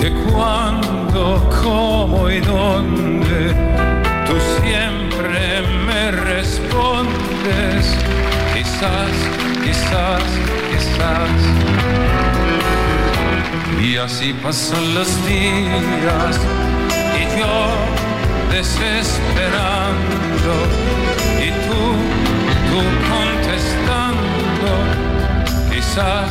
que cuándo, cómo y dónde, tú siempre me respondes. Quizás, quizás, quizás. Y así pasan los días y yo desesperando y tú, tú contestando. Quizás,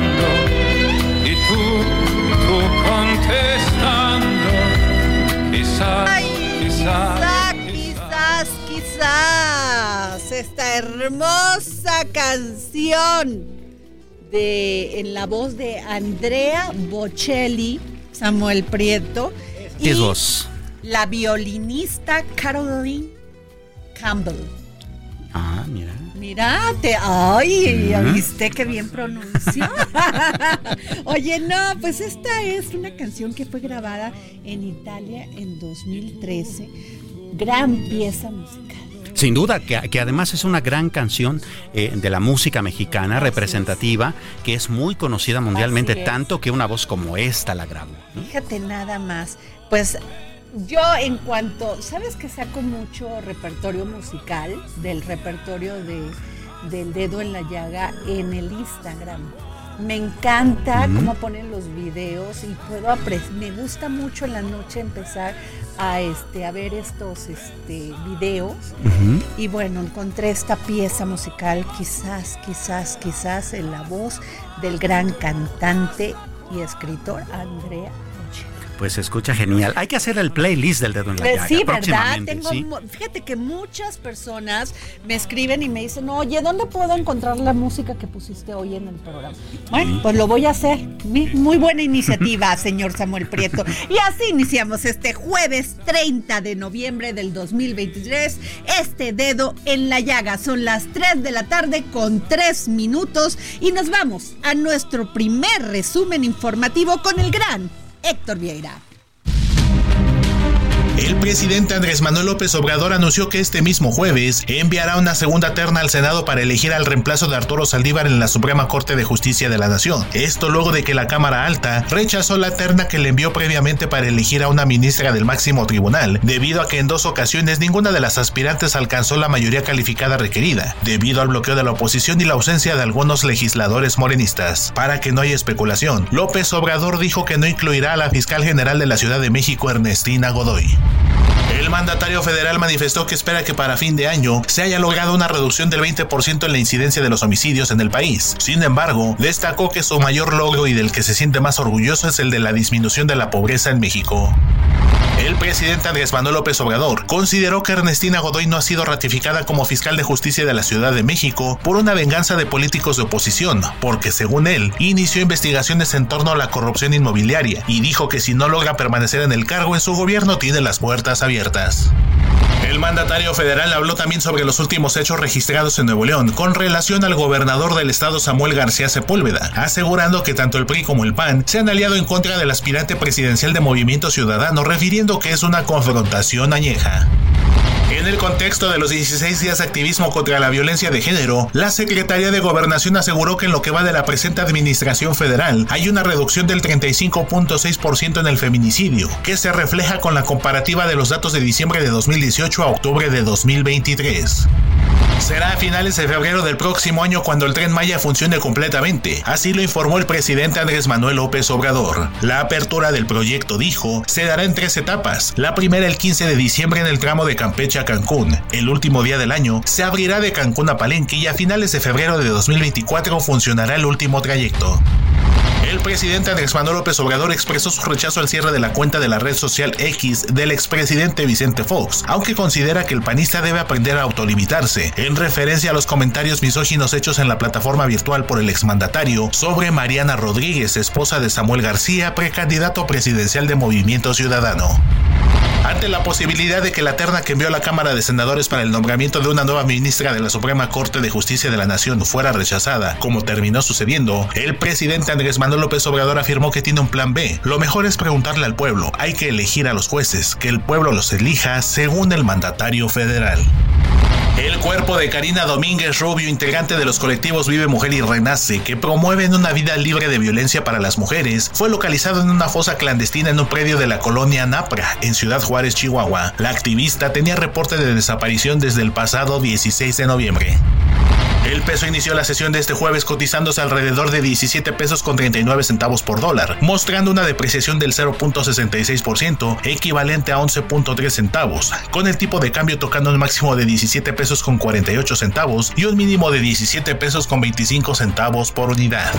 Quizás, quizás, quizás, quizás esta hermosa canción de en la voz de Andrea Bocelli, Samuel Prieto y ¿Qué es la violinista Caroline Campbell. Ah, mira. Mírate, ay, ¿ya ¿viste qué bien pronuncio? Oye, no, pues esta es una canción que fue grabada en Italia en 2013. Gran pieza musical. Sin duda, que, que además es una gran canción eh, de la música mexicana representativa, que es muy conocida mundialmente, tanto que una voz como esta la grabó. ¿no? Fíjate nada más. Pues yo en cuanto, ¿sabes que saco mucho repertorio musical del repertorio de, del dedo en la llaga en el Instagram? Me encanta cómo ponen los videos y puedo apreciar, me gusta mucho en la noche empezar a este a ver estos este videos y bueno, encontré esta pieza musical, quizás, quizás, quizás en la voz del gran cantante y escritor Andrea. Pues se escucha genial. Hay que hacer el playlist del dedo en la Pues llaga sí, ¿verdad? Tengo, Fíjate que muchas personas me escriben y me dicen, oye, ¿dónde puedo encontrar la música que pusiste hoy en el programa? Bueno, pues lo voy a hacer. Muy buena iniciativa, señor Samuel Prieto. Y así iniciamos este jueves 30 de noviembre del 2023. Este dedo en la llaga. Son las 3 de la tarde con 3 minutos y nos vamos a nuestro primer resumen informativo con el gran Héctor Vieira. El presidente Andrés Manuel López Obrador anunció que este mismo jueves enviará una segunda terna al Senado para elegir al reemplazo de Arturo Saldívar en la Suprema Corte de Justicia de la Nación. Esto luego de que la Cámara Alta rechazó la terna que le envió previamente para elegir a una ministra del máximo tribunal, debido a que en dos ocasiones ninguna de las aspirantes alcanzó la mayoría calificada requerida, debido al bloqueo de la oposición y la ausencia de algunos legisladores morenistas. Para que no haya especulación, López Obrador dijo que no incluirá a la fiscal general de la Ciudad de México, Ernestina Godoy. El mandatario federal manifestó que espera que para fin de año se haya logrado una reducción del 20% en la incidencia de los homicidios en el país. Sin embargo, destacó que su mayor logro y del que se siente más orgulloso es el de la disminución de la pobreza en México. El presidente Andrés Manuel López Obrador consideró que Ernestina Godoy no ha sido ratificada como fiscal de justicia de la Ciudad de México por una venganza de políticos de oposición, porque según él, inició investigaciones en torno a la corrupción inmobiliaria y dijo que si no logra permanecer en el cargo en su gobierno tiene las puertas abiertas. El mandatario federal habló también sobre los últimos hechos registrados en Nuevo León con relación al gobernador del estado Samuel García Sepúlveda, asegurando que tanto el PRI como el PAN se han aliado en contra del aspirante presidencial de Movimiento Ciudadano, refiriendo que es una confrontación añeja. En el contexto de los 16 días de activismo contra la violencia de género, la Secretaría de Gobernación aseguró que en lo que va de la presente administración federal hay una reducción del 35.6% en el feminicidio, que se refleja con la comparativa de los datos de diciembre de 2018 a octubre de 2023. Será a finales de febrero del próximo año cuando el tren Maya funcione completamente, así lo informó el presidente Andrés Manuel López Obrador. La apertura del proyecto, dijo, se dará en tres etapas. La primera el 15 de diciembre en el tramo de Campeche a Cancún. El último día del año se abrirá de Cancún a Palenque y a finales de febrero de 2024 funcionará el último trayecto. El presidente Andrés Manuel López Obrador expresó su rechazo al cierre de la cuenta de la red social X del expresidente Vicente Fox, aunque considera que el panista debe aprender a autolimitarse, en referencia a los comentarios misóginos hechos en la plataforma virtual por el exmandatario sobre Mariana Rodríguez, esposa de Samuel García, precandidato presidencial de Movimiento Ciudadano. Ante la posibilidad de que la terna que envió la Cámara de Senadores para el nombramiento de una nueva ministra de la Suprema Corte de Justicia de la Nación fuera rechazada, como terminó sucediendo, el presidente Andrés Manuel López Obrador afirmó que tiene un plan B. Lo mejor es preguntarle al pueblo, hay que elegir a los jueces, que el pueblo los elija según el mandatario federal. Cuerpo de Karina Domínguez Rubio, integrante de los colectivos Vive Mujer y Renace, que promueven una vida libre de violencia para las mujeres, fue localizado en una fosa clandestina en un predio de la colonia Napra, en Ciudad Juárez, Chihuahua. La activista tenía reporte de desaparición desde el pasado 16 de noviembre. El peso inició la sesión de este jueves cotizándose alrededor de 17 pesos con 39 centavos por dólar, mostrando una depreciación del 0.66%, equivalente a 11.3 centavos, con el tipo de cambio tocando un máximo de 17 pesos con 48 centavos y un mínimo de 17 pesos con 25 centavos por unidad.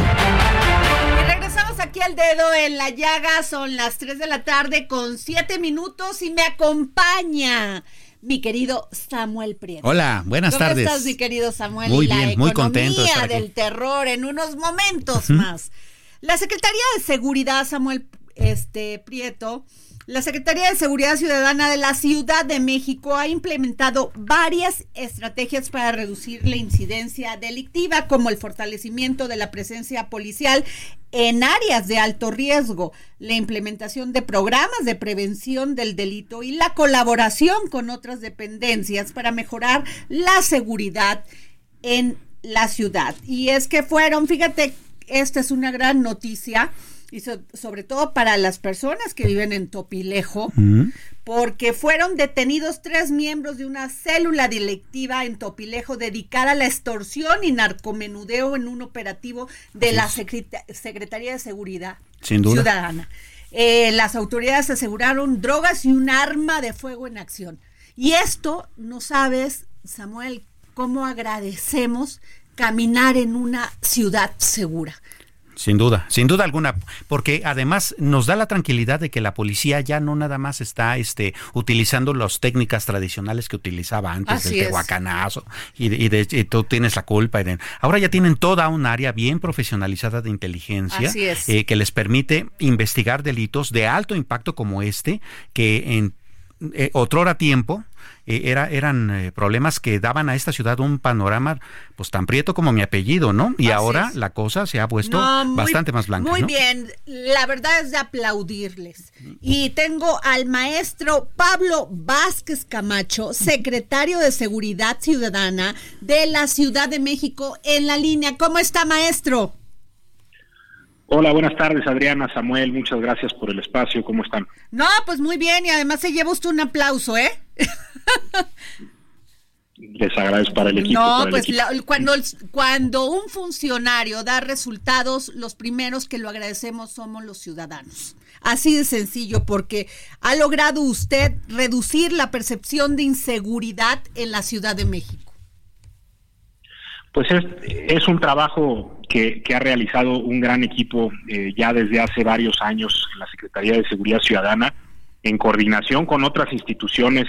Aquí al dedo en la llaga, son las 3 de la tarde con 7 minutos y me acompaña mi querido Samuel Prieto. Hola, buenas ¿Cómo tardes. estás, mi querido Samuel? Muy la bien, muy contento de economía estar aquí. del terror en unos momentos más. La Secretaría de Seguridad, Samuel este, Prieto, la Secretaría de Seguridad Ciudadana de la Ciudad de México ha implementado varias estrategias para reducir la incidencia delictiva, como el fortalecimiento de la presencia policial en áreas de alto riesgo, la implementación de programas de prevención del delito y la colaboración con otras dependencias para mejorar la seguridad en la ciudad. Y es que fueron, fíjate, esta es una gran noticia y so- sobre todo para las personas que viven en Topilejo, porque fueron detenidos tres miembros de una célula delictiva en Topilejo dedicada a la extorsión y narcomenudeo en un operativo de la Secreta- Secretaría de Seguridad Sin duda. Ciudadana. Eh, las autoridades aseguraron drogas y un arma de fuego en acción. Y esto, no sabes, Samuel, cómo agradecemos caminar en una ciudad segura. Sin duda, sin duda alguna, porque además nos da la tranquilidad de que la policía ya no nada más está este, utilizando las técnicas tradicionales que utilizaba antes Así del tehuacanazo y, de, y de- y tú tienes la culpa. y de- ahora ya tienen toda un área bien profesionalizada de inteligencia eh, que les permite investigar delitos de alto impacto como este, que en eh, otrora tiempo eh, era, eran eh, problemas que daban a esta ciudad un panorama pues tan prieto como mi apellido, ¿no? Y Así ahora es. la cosa se ha puesto No, muy- bastante más blanca. Muy ¿no? bien, la verdad es de aplaudirles. Y tengo al maestro Pablo Vázquez Camacho, secretario de Seguridad Ciudadana de la Ciudad de México, en la línea. ¿Cómo está, maestro? Hola, buenas tardes, Adriana, Samuel, muchas gracias por el espacio, ¿cómo están? No, pues muy bien, y además se lleva usted un aplauso, ¿eh? Les agradezco para el equipo. No, el pues equipo. la- cuando, cuando un funcionario da resultados, los primeros que lo agradecemos somos los ciudadanos. Así de sencillo, porque ha logrado usted reducir la percepción de inseguridad en la Ciudad de México. Pues es, es un trabajo que, ha realizado un gran equipo eh, ya desde hace varios años en la Secretaría de Seguridad Ciudadana. en coordinación con otras instituciones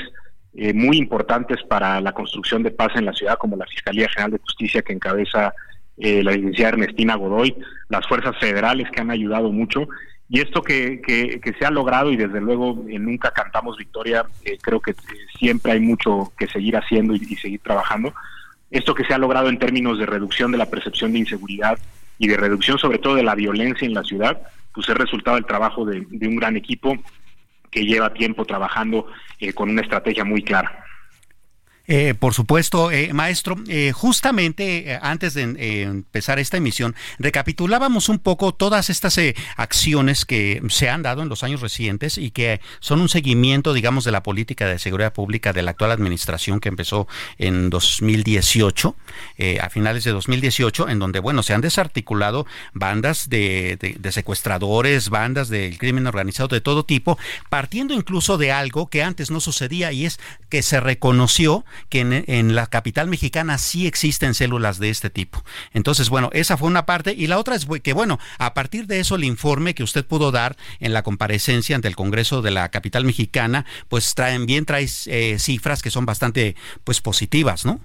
eh, muy importantes para la construcción de paz en la ciudad, como la Fiscalía General de Justicia que encabeza eh, la licenciada Ernestina Godoy, las fuerzas federales que han ayudado mucho. Y esto que, que, se ha logrado, y desde luego nunca cantamos victoria, creo que siempre hay mucho que seguir haciendo y seguir trabajando. Esto que se ha logrado en términos de reducción de la percepción de inseguridad y de reducción sobre todo de la violencia en la ciudad, pues es resultado del trabajo de, un gran equipo que lleva tiempo trabajando eh, con una estrategia muy clara. Eh, por supuesto, eh, maestro, eh, justamente antes de empezar esta emisión, recapitulábamos un poco todas estas acciones que se han dado en los años recientes y que son un seguimiento, digamos, de la política de seguridad pública de la actual administración que empezó en 2018, a finales de 2018, en donde, bueno, se han desarticulado bandas de, de secuestradores, bandas del crimen organizado de todo tipo, partiendo incluso de algo que antes no sucedía y es que se reconoció que en, la capital mexicana sí existen células de este tipo. Entonces, bueno, esa fue una parte. Y la otra es que, bueno, a partir de eso, el informe que usted pudo dar en la comparecencia ante el Congreso de la capital mexicana, pues traen bien, trae eh, cifras que son bastante, pues, positivas, ¿no?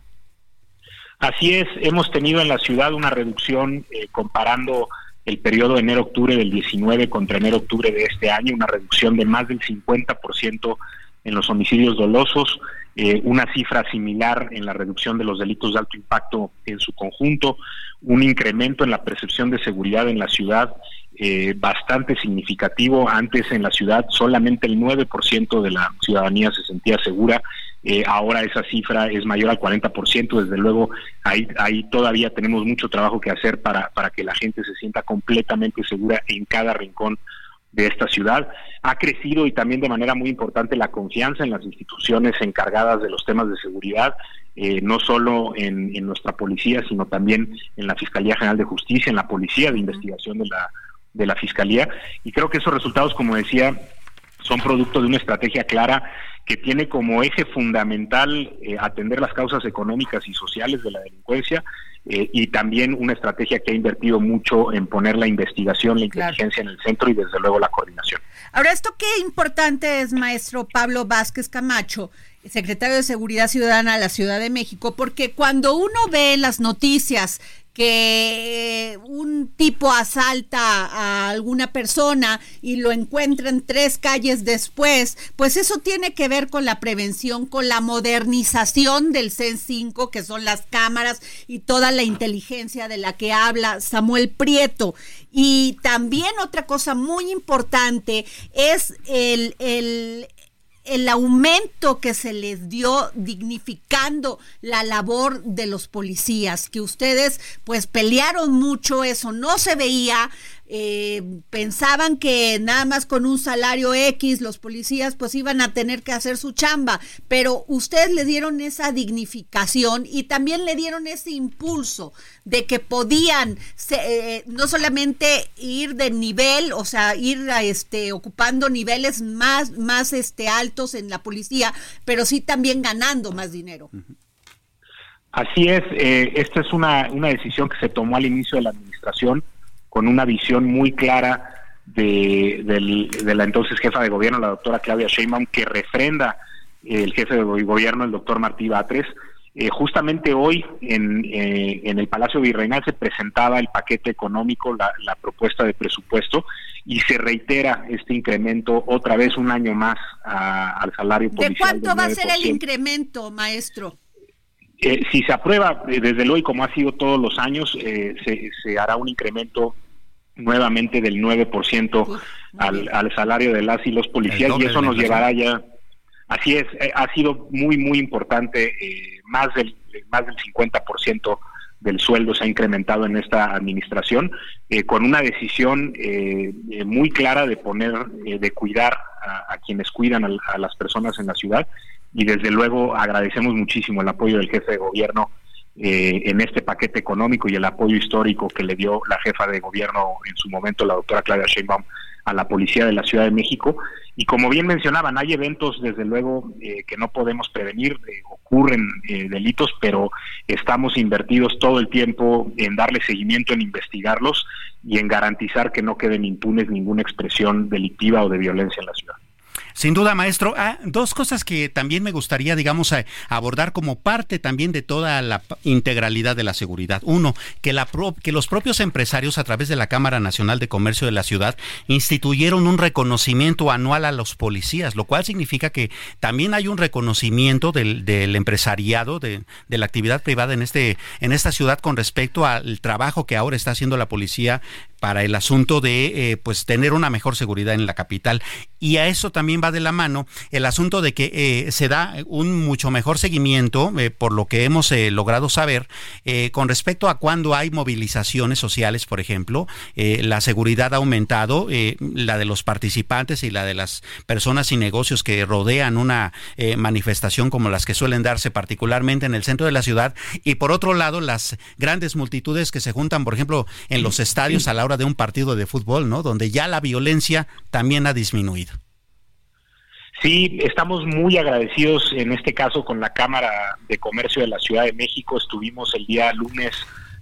Así es, hemos tenido en la ciudad una reducción eh, comparando el periodo enero-octubre del 19 contra enero-octubre de este año, una reducción de más del 50% en los homicidios dolosos, eh, una cifra similar en la reducción de los delitos de alto impacto en su conjunto, un incremento en la percepción de seguridad en la ciudad eh, bastante significativo. Antes en la ciudad solamente el 9% de la ciudadanía se sentía segura. Eh, ahora esa cifra es mayor al 40%. Desde luego, ahí, ahí todavía tenemos mucho trabajo que hacer para, para que la gente se sienta completamente segura en cada rincón de esta ciudad. Ha crecido y también de manera muy importante la confianza en las instituciones encargadas de los temas de seguridad, eh, no solo en, nuestra policía, sino también en la Fiscalía General de Justicia, en la Policía de Investigación de la, de la Fiscalía. Y creo que esos resultados, como decía, son producto de una estrategia clara que tiene como eje fundamental eh, atender las causas económicas y sociales de la delincuencia eh, y también una estrategia que ha invertido mucho en poner la investigación, la inteligencia en el centro y desde luego la coordinación. Ahora, esto qué importante es, maestro Pablo Vázquez Camacho, secretario de Seguridad Ciudadana de la Ciudad de México, porque cuando uno ve las noticias que un tipo asalta a alguna persona y lo encuentran tres calles después, pues eso tiene que ver con la prevención, con la modernización del CEN 5, que son las cámaras y toda la inteligencia de la que habla Samuel Prieto. Y también otra cosa muy importante es el, el el aumento que se les dio dignificando la labor de los policías, que ustedes pues pelearon mucho, eso no se veía, eh, pensaban que nada más con un salario X los policías pues iban a tener que hacer su chamba, pero ustedes le dieron esa dignificación y también le dieron ese impulso de que podían eh, no solamente ir de nivel, o sea, ir a, este ocupando niveles más más este altos en la policía, pero sí también ganando más dinero. Así es, eh, esta es una, una decisión que se tomó al inicio de la administración con una visión muy clara de, la entonces jefa de gobierno, la doctora Claudia Sheinbaum, que refrenda el jefe de gobierno, el doctor Martí Batres. Eh, justamente hoy en, eh, en, el Palacio Virreinal se presentaba el paquete económico, la, propuesta de presupuesto, y se reitera este incremento otra vez un año más al salario policial. ¿De cuánto va a ser el incremento, maestro? Eh, si se aprueba, eh, desde luego, y como ha sido todos los años, eh, se, hará un incremento nuevamente del 9% al, al salario de las y los policías y eso nos llevará ya, así es, ha sido muy, muy importante, más, del, más del 50% del sueldo se ha incrementado en esta administración, con una decisión muy clara de poner, de cuidar a, quienes cuidan a las personas en la ciudad y desde luego agradecemos muchísimo el apoyo del jefe de gobierno eh, en este paquete económico y el apoyo histórico que le dio la jefa de gobierno en su momento, la doctora Claudia Sheinbaum, a la policía de la Ciudad de México. Y como bien mencionaban, hay eventos, desde luego, eh, que no podemos prevenir, eh, ocurren delitos, pero estamos invertidos todo el tiempo en darle seguimiento, en investigarlos y en garantizar que no queden impunes ninguna expresión delictiva o de violencia en la ciudad. Sin duda, maestro. Ah, dos cosas que también me gustaría, digamos, abordar como parte también de toda la integralidad de la seguridad. Uno, que, la que los propios empresarios a través de la Cámara Nacional de Comercio de la ciudad instituyeron un reconocimiento anual a los policías, lo cual significa que también hay un reconocimiento del, empresariado, de, de, la actividad privada en, este, en esta ciudad con respecto al trabajo que ahora está haciendo la policía para el asunto de eh, pues tener una mejor seguridad en la capital y a eso también va de la mano el asunto de que eh, se da un mucho mejor seguimiento eh, por lo que hemos logrado saber con respecto a cuando hay movilizaciones sociales por ejemplo la seguridad ha aumentado la de los participantes y la de las personas y negocios que rodean una manifestación como las que suelen darse particularmente en el centro de la ciudad y por otro lado las grandes multitudes que se juntan por ejemplo en los estadios a la de un partido de fútbol, ¿no? Donde ya la violencia también ha disminuido. Sí, estamos muy agradecidos en este caso con la Cámara de Comercio de la Ciudad de México. Estuvimos el día lunes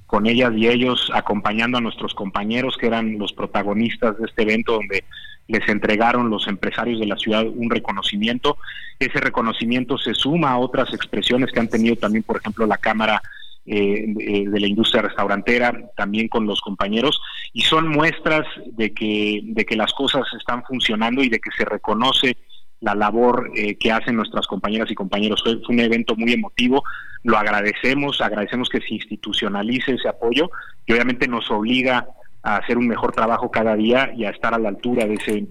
con ellas y ellos acompañando a nuestros compañeros que eran los protagonistas de este evento donde les entregaron los empresarios de la ciudad un reconocimiento. Ese reconocimiento se suma a otras expresiones que han tenido también, por ejemplo, la Cámara eh, de, la industria restaurantera, también con los compañeros, y son muestras de que, de que las cosas están funcionando y de que se reconoce la labor eh, que hacen nuestras compañeras y compañeros. Fue, un evento muy emotivo, lo agradecemos, agradecemos que se institucionalice ese apoyo y obviamente nos obliga a hacer un mejor trabajo cada día y a estar a la altura de ese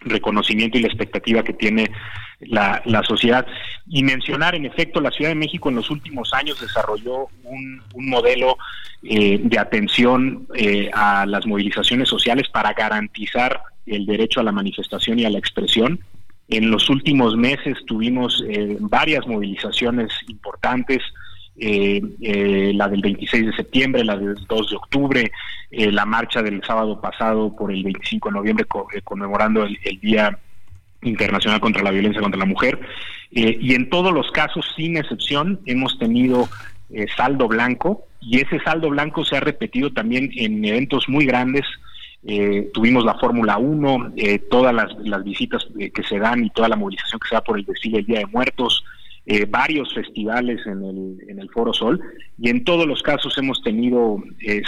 reconocimiento y la expectativa que tiene la, la, sociedad. Y mencionar, en efecto, la Ciudad de México en los últimos años desarrolló un, un modelo eh, de atención eh, a las movilizaciones sociales para garantizar el derecho a la manifestación y a la expresión. En los últimos meses tuvimos eh, varias movilizaciones importantes, la del 26 de septiembre, la del 2 de octubre, la marcha del sábado pasado por el 25 de noviembre conmemorando el, el Día Internacional contra la Violencia contra la Mujer. Eh, y en todos los casos, sin excepción, hemos tenido eh, saldo blanco y ese saldo blanco se ha repetido también en eventos muy grandes. Eh, tuvimos la Fórmula 1, todas las, las visitas que se dan y toda la movilización que se da por el desfile del Día de Muertos, varios festivales en el, en el Foro Sol y en todos los casos hemos tenido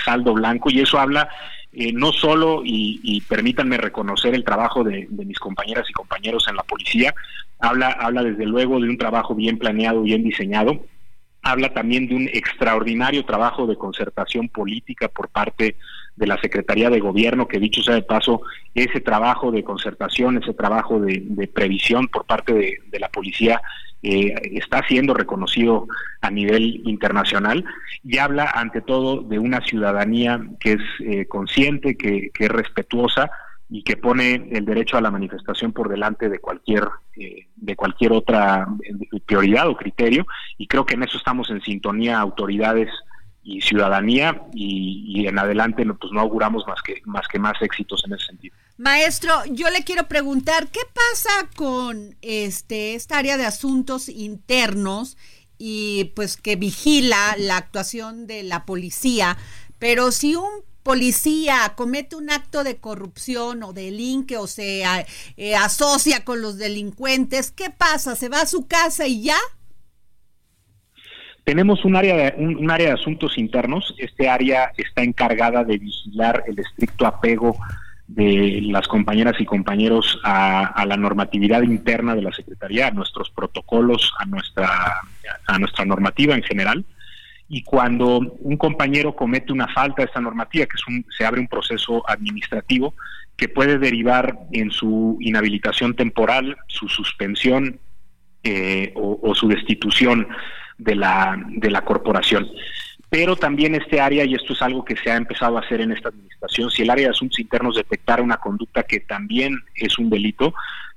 saldo blanco y eso habla eh, no solo, y, permítanme reconocer el trabajo de, mis compañeras y compañeros en la policía, habla, habla desde luego de un trabajo bien planeado, bien diseñado, habla también de un extraordinario trabajo de concertación política por parte de la Secretaría de Gobierno, que dicho sea de paso, ese trabajo de concertación, ese trabajo de, previsión por parte de la policía eh, está siendo reconocido a nivel internacional y habla ante todo de una ciudadanía que es eh, consciente, que, es respetuosa y que pone el derecho a la manifestación por delante de cualquier eh, de cualquier otra prioridad o criterio. Y creo que en eso estamos en sintonía autoridades y ciudadanía y, en adelante pues no auguramos más que más que más éxitos en ese sentido. Maestro, yo le quiero preguntar, ¿qué pasa con este esta área de asuntos internos y pues que vigila la actuación de la policía? Pero si un policía comete un acto de corrupción o delinque o se eh, asocia con los delincuentes, ¿qué pasa? ¿Se va a su casa y ya? Tenemos un área, de, un, área de asuntos internos. Este área está encargada de vigilar el estricto apego de las compañeras y compañeros a, la normatividad interna de la Secretaría, a nuestros protocolos, a nuestra, a nuestra normativa en general. Y cuando un compañero comete una falta de esta normativa, que es un, se abre un proceso administrativo que puede derivar en su inhabilitación temporal, su suspensión eh, o, su destitución de la, de la corporación. Pero también este área, y esto es algo que se ha empezado a hacer en esta administración, si el área de asuntos internos detectara una conducta que también es un delito,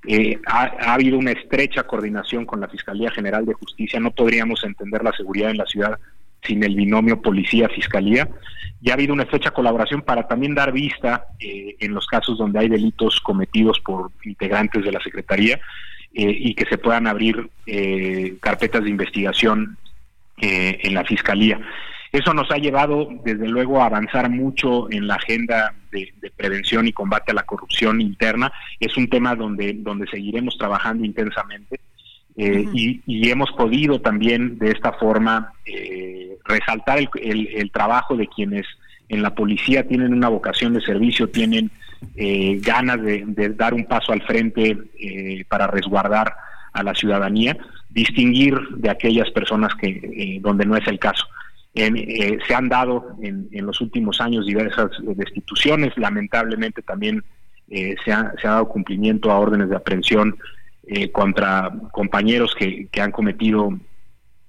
eh, ha, habido una estrecha coordinación con la Fiscalía General de Justicia, no podríamos entender la seguridad en la ciudad sin el binomio policía-fiscalía, y ha habido una estrecha colaboración para también dar vista eh, en los casos donde hay delitos cometidos por integrantes de la Secretaría eh, y que se puedan abrir carpetas de investigación en la Fiscalía. Eso nos ha llevado, desde luego, a avanzar mucho en la agenda de, prevención y combate a la corrupción interna. Es un tema donde, donde seguiremos trabajando intensamente. Eh, y, hemos podido también de esta forma eh, resaltar el, trabajo de quienes en la policía tienen una vocación de servicio, tienen eh, ganas de, dar un paso al frente para resguardar a la ciudadanía, distinguir de aquellas personas que donde no es el caso. se han dado en, los últimos años diversas destituciones, lamentablemente también se ha, se, ha, dado cumplimiento a órdenes de aprehensión eh, contra compañeros que, han cometido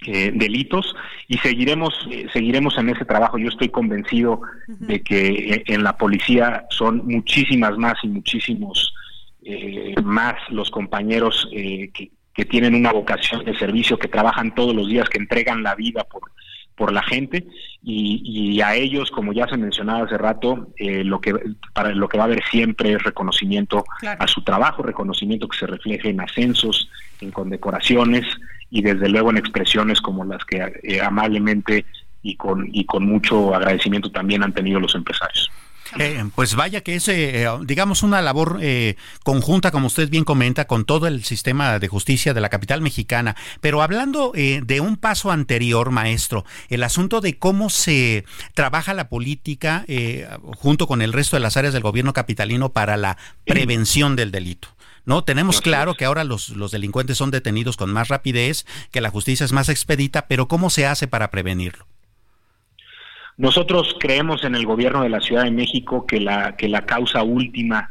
eh, delitos y seguiremos eh, seguiremos en ese trabajo. Yo estoy convencido de que en la policía son muchísimas más y muchísimos más los compañeros que, que tienen una vocación de servicio, que trabajan todos los días, que entregan la vida por por la gente y, a ellos, como ya se mencionaba hace rato, eh, lo que para lo que va a haber siempre es reconocimiento a su trabajo, reconocimiento que se refleje en ascensos, en condecoraciones y desde luego en expresiones como las que eh, amablemente y con y con mucho agradecimiento también han tenido los empresarios. Eh, pues vaya que es, eh, digamos, una labor eh, conjunta, como usted bien comenta, con todo el sistema de justicia de la capital mexicana. Pero hablando de un paso anterior, maestro, el asunto de cómo se trabaja la política junto con el resto de las áreas del gobierno capitalino para la prevención del delito. ¿no? Tenemos claro que ahora los, los, delincuentes son detenidos con más rapidez, que la justicia es más expedita, pero ¿cómo se hace para prevenirlo? Nosotros creemos en el gobierno de la Ciudad de México que la, que la causa última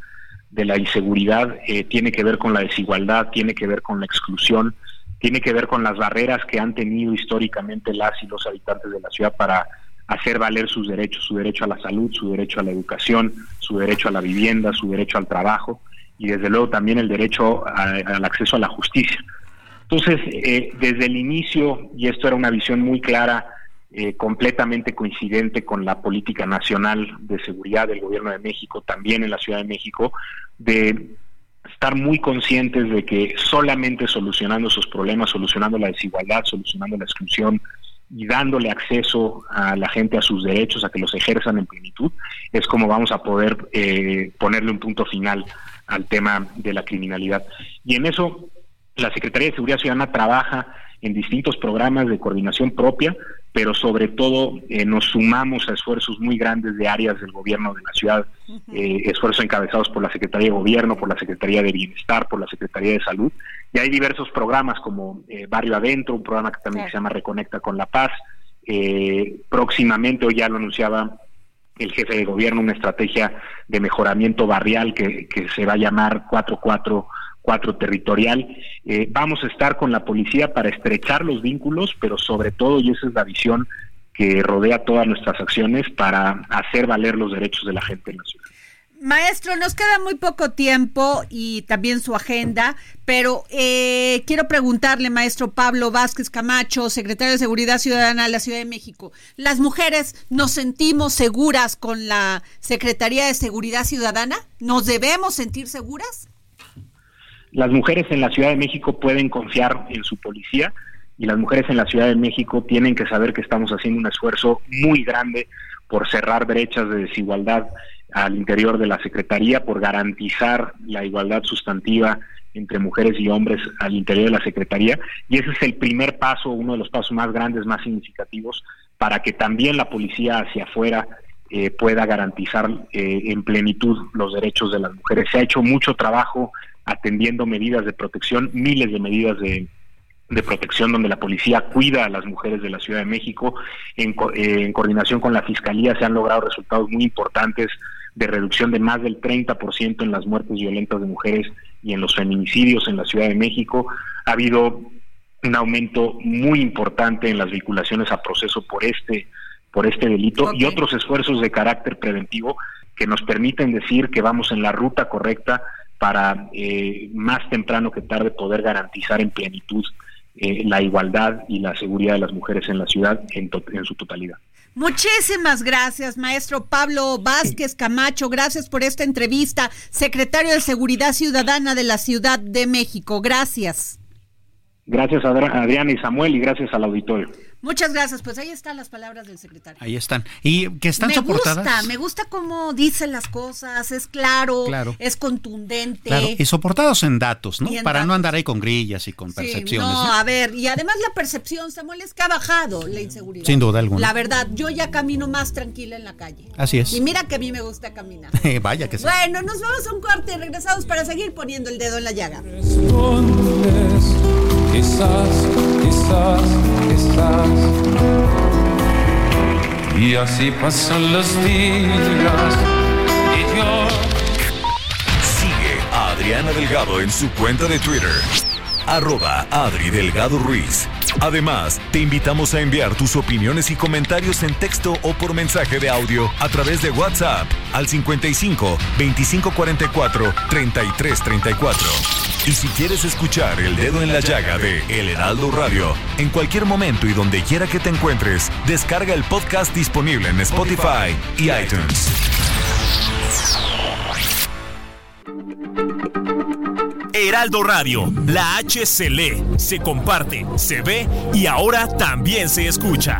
de la inseguridad eh, tiene que ver con la desigualdad, tiene que ver con la exclusión, tiene que ver con las barreras que han tenido históricamente las y los habitantes de la ciudad para hacer valer sus derechos, su derecho a la salud, su derecho a la educación, su derecho a la vivienda, su derecho al trabajo y desde luego también el derecho al acceso a la justicia. Entonces, eh, desde el inicio, y esto era una visión muy clara eh, completamente coincidente con la política nacional de seguridad del gobierno de México, también en la Ciudad de México, de estar muy conscientes de que solamente solucionando esos problemas, solucionando la desigualdad, solucionando la exclusión y dándole acceso a la gente a sus derechos, a que los ejerzan en plenitud, es como vamos a poder eh, ponerle un punto final al tema de la criminalidad. Y en eso la Secretaría de Seguridad Ciudadana trabaja en distintos programas de coordinación propia, pero sobre todo eh, nos sumamos a esfuerzos muy grandes de áreas del gobierno de la ciudad, eh, esfuerzos encabezados por la Secretaría de Gobierno, por la Secretaría de Bienestar, por la Secretaría de Salud, y hay diversos programas como eh, Barrio Adentro, un programa que también se llama Reconecta con la Paz, próximamente, hoy ya lo anunciaba el jefe de gobierno, una estrategia de mejoramiento barrial que, que se va a llamar 44 cuatro territorial. Eh, vamos a estar con la policía para estrechar los vínculos, pero sobre todo, y esa es la visión que rodea todas nuestras acciones, para hacer valer los derechos de la gente en la ciudad. Maestro, nos queda muy poco tiempo y también su agenda, pero eh, quiero preguntarle, maestro Pablo Vázquez Camacho, secretario de Seguridad Ciudadana de la Ciudad de México, ¿las mujeres nos sentimos seguras con la Secretaría de Seguridad Ciudadana? ¿Nos debemos sentir seguras? Las mujeres en la Ciudad de México pueden confiar en su policía y las mujeres en la Ciudad de México tienen que saber que estamos haciendo un esfuerzo muy grande por cerrar brechas de desigualdad al interior de la Secretaría, por garantizar la igualdad sustantiva entre mujeres y hombres al interior de la Secretaría. Y ese es el primer paso, uno de los pasos más grandes, más significativos, para que también la policía hacia afuera eh, pueda garantizar eh, en plenitud los derechos de las mujeres. Se ha hecho mucho trabajo atendiendo medidas de protección, miles de medidas de, protección donde la policía cuida a las mujeres de la Ciudad de México. En, eh, en, coordinación con la Fiscalía se han logrado resultados muy importantes de reducción de más del 30% en las muertes violentas de mujeres y en los feminicidios en la Ciudad de México. Ha habido un aumento muy importante en las vinculaciones a proceso por este por este delito y otros esfuerzos de carácter preventivo que nos permiten decir que vamos en la ruta correcta para eh, más temprano que tarde poder garantizar en plenitud eh, la igualdad y la seguridad de las mujeres en la ciudad en, en su totalidad. Muchísimas gracias, maestro Pablo Vázquez Camacho. Gracias por esta entrevista, secretario de Seguridad Ciudadana de la Ciudad de México. Gracias. Gracias a Adriana y Samuel y gracias al auditorio. Muchas gracias. Pues ahí están las palabras del secretario. Ahí están. Y que están me soportadas. gusta, me gusta cómo dicen las cosas, es claro, Claro. es contundente. Claro, y soportados en datos, ¿no? En Para no andar ahí con grillas y con Sí, percepciones. no, ¿no? a ver, y además la percepción, Samuel, es que ha bajado la inseguridad. Sin duda alguna. La verdad, yo ya camino más tranquila en la calle. Así es. Y mira que a mí me gusta caminar. Vaya que sí. Bueno, nos vamos a un corte y regresamos para seguir poniendo el dedo en la llaga. Respondes, quizás, Y así pasan los días Sigue a Adriana Delgado en su cuenta de Twitter. Arroba Adri Delgado Ruiz. Además, te invitamos a enviar tus opiniones y comentarios en texto o por mensaje de audio a través de WhatsApp al 55 2544 3334. Y si quieres escuchar El Dedo en la Llaga de El Heraldo Radio, en cualquier momento y donde quiera que te encuentres, descarga el podcast disponible en Spotify y iTunes. Heraldo Radio, la H se lee, se comparte, se ve y ahora también se escucha.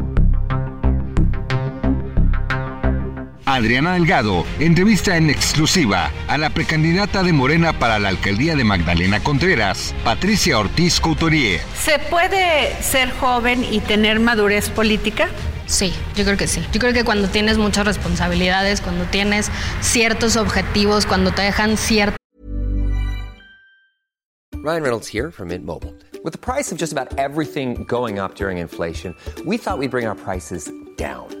Adriana Delgado entrevista en exclusiva a la precandidata de Morena para la alcaldía de Magdalena Contreras, Patricia Ortiz Couturier. ¿Se puede ser joven y tener madurez política? Sí, yo creo que sí. Yo creo que cuando tienes muchas responsabilidades, cuando tienes ciertos objetivos, cuando te dejan cierto Ryan Reynolds here from Mint Mobile. With the price of just about everything going up during inflation, we thought we'd bring our prices down.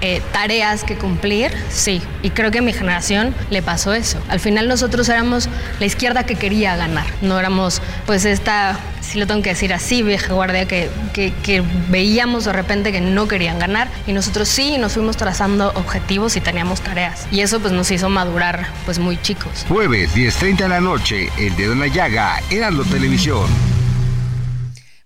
eh, tareas que cumplir, sí. Y creo que a mi generación le pasó eso. Al final nosotros éramos la izquierda que quería ganar. No éramos, pues, esta, si lo tengo que decir así, vieja guardia, que, que, que veíamos de repente que no querían ganar. Y nosotros sí nos fuimos trazando objetivos y teníamos tareas. Y eso, pues, nos hizo madurar, pues, muy chicos. Jueves 10.30 de la noche, El Dedo en la Llaga, Heraldo Televisión.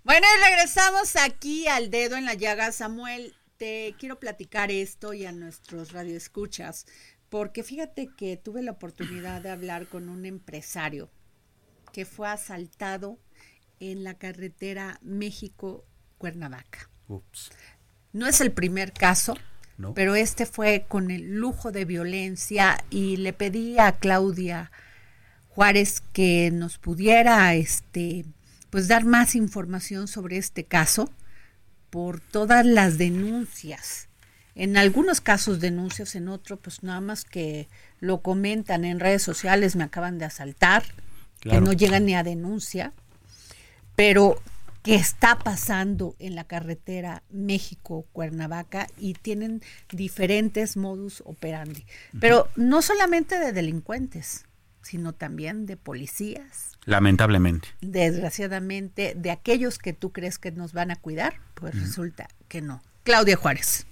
Bueno, y regresamos aquí al dedo en la llaga, Samuel. Te quiero platicar esto y a nuestros radioescuchas, porque fíjate que tuve la oportunidad de hablar con un empresario que fue asaltado en la carretera México-Cuernavaca. Ups. No es el primer caso, No. pero este fue con el lujo de violencia y le pedí a Claudia Juárez que nos pudiera este pues dar más información sobre este caso por todas las denuncias. En algunos casos denuncias, en otro pues nada más que lo comentan en redes sociales, me acaban de asaltar, Claro. que no llegan ni a denuncia, pero que está pasando en la carretera México-Cuernavaca y tienen diferentes modus operandi. Pero no solamente de delincuentes, sino también de policías, Lamentablemente. desgraciadamente, de aquellos que tú crees que nos van a cuidar, pues resulta que no. Claudia Juárez.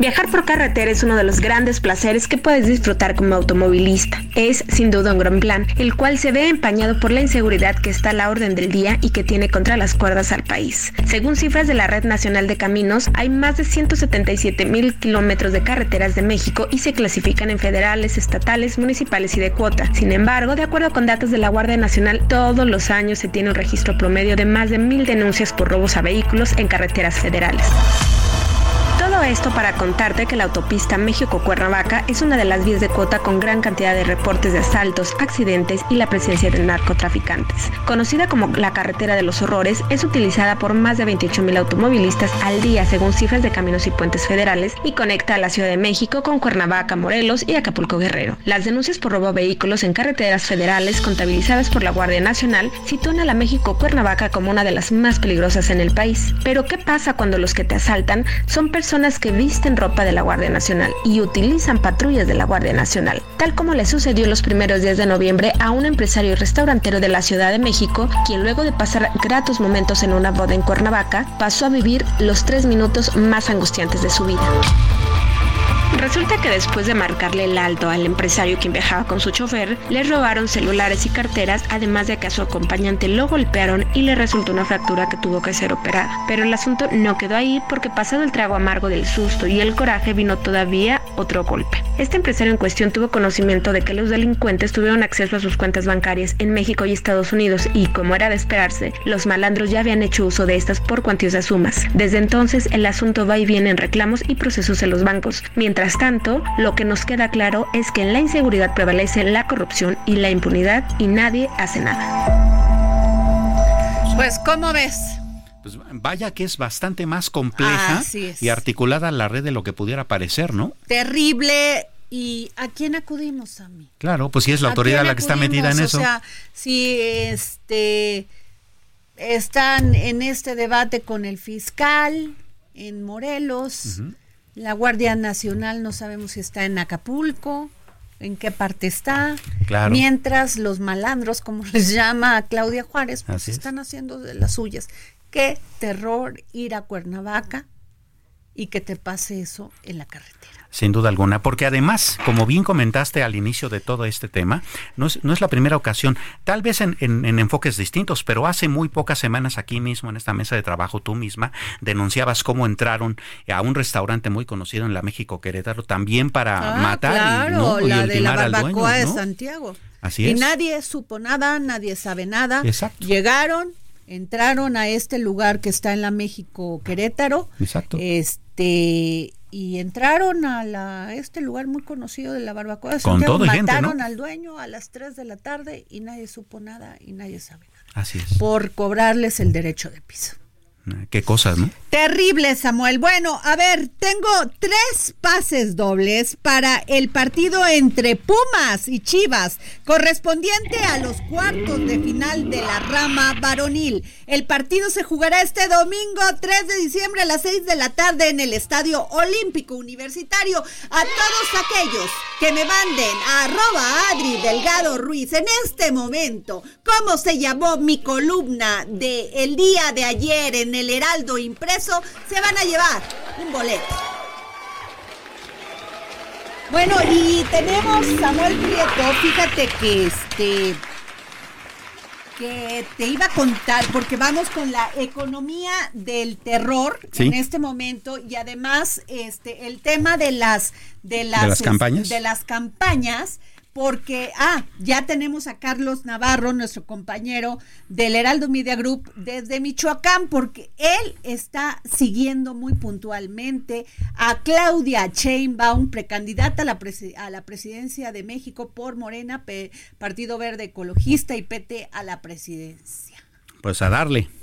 Viajar por carretera es uno de los grandes placeres que puedes disfrutar como automovilista. Es sin duda un gran plan, el cual se ve empañado por la inseguridad que está a la orden del día y que tiene contra las cuerdas al país. Según cifras de la Red Nacional de Caminos, hay más de 177 mil kilómetros de carreteras de México y se clasifican en federales, estatales, municipales y de cuota. Sin embargo, de acuerdo con datos de la Guardia Nacional, todos los años se tiene un registro promedio de más de mil denuncias por robos a vehículos en carreteras federales. Todo esto para contarte que la autopista México-Cuernavaca es una de las vías de cuota con gran cantidad de reportes de asaltos, accidentes y la presencia de narcotraficantes. Conocida como la carretera de los horrores, es utilizada por más de 28 mil automovilistas al día según cifras de Caminos y Puentes Federales y conecta a la Ciudad de México con Cuernavaca, Morelos y Acapulco Guerrero. Las denuncias por robo a vehículos en carreteras federales contabilizadas por la Guardia Nacional sitúan a la México-Cuernavaca como una de las más peligrosas en el país. Pero ¿qué pasa cuando los que te asaltan son personas que visten ropa de la Guardia Nacional y utilizan patrullas de la Guardia Nacional? Tal como le sucedió los primeros días de noviembre a un empresario restaurantero de la Ciudad de México, quien luego de pasar gratos momentos en una boda en Cuernavaca, pasó a vivir los tres minutos más angustiantes de su vida. Resulta que después de marcarle el alto al empresario quien viajaba con su chofer, le robaron celulares y carteras, además de que a su acompañante lo golpearon y le resultó una fractura que tuvo que ser operada. Pero el asunto no quedó ahí porque pasado el trago amargo del susto y el coraje vino todavía otro golpe. Este empresario en cuestión tuvo conocimiento de que los delincuentes tuvieron acceso a sus cuentas bancarias en México y Estados Unidos y, como era de esperarse, los malandros ya habían hecho uso de estas por cuantiosas sumas. Desde entonces el asunto va y viene en reclamos y procesos en los bancos, mientras Mientras tanto, lo que nos queda claro es que en la inseguridad prevalece la corrupción y la impunidad y nadie hace nada. Pues, ¿cómo ves? Pues vaya que es bastante más compleja y articulada la red de lo que pudiera parecer, ¿no? Terrible. ¿Y a quién acudimos, a mí? Claro, pues sí es la autoridad la que está metida en eso. O sea, si este están en este debate con el fiscal en Morelos, la Guardia Nacional no sabemos si está en Acapulco, en qué parte está. Mientras los malandros, como les llama Claudia Juárez, pues están haciendo de las suyas. Qué terror ir a Cuernavaca y que te pase eso en la carretera. Sin duda alguna, porque además, como bien comentaste al inicio de todo este tema, no es, no es la primera ocasión, tal vez en, enfoques distintos, pero hace muy pocas semanas aquí mismo en esta mesa de trabajo tú misma denunciabas cómo entraron a un restaurante muy conocido en la México Querétaro también para ah, matar y, ¿no? la de la barbacoa de Santiago. Así es. Y nadie supo nada, nadie sabe nada. Exacto. Llegaron, entraron a este lugar que está en la México Querétaro. Exacto. Este y entraron a la, este lugar muy conocido de la barbacoa de Con todo mataron al dueño a las 3 de la tarde y nadie supo nada y nadie sabe nada. Así es. Por cobrarles el derecho de piso. Qué cosas, ¿no? Terrible, Samuel. Bueno, a ver, tengo tres pases dobles para el partido entre Pumas y Chivas, correspondiente a los cuartos de final de la rama varonil. El partido se jugará este domingo 3 de diciembre a las 6 de la tarde en el Estadio Olímpico Universitario. A todos aquellos que me manden a arroba Adri Delgado Ruiz en este momento, ¿cómo se llamó mi columna de el día de ayer en el Heraldo impreso, se van a llevar un boleto. Bueno, y tenemos Samuel Prieto, fíjate que este que te iba a contar porque vamos con la economía del terror en este momento y además este el tema de las de las, ¿De las campañas de las campañas porque, ah, ya tenemos a Carlos Navarro, nuestro compañero del Heraldo Media Group desde Michoacán, porque él está siguiendo muy puntualmente a Claudia Sheinbaum, precandidata a la, a la presidencia de México por Morena, Partido Verde Ecologista y PT a la presidencia. Pues a darle.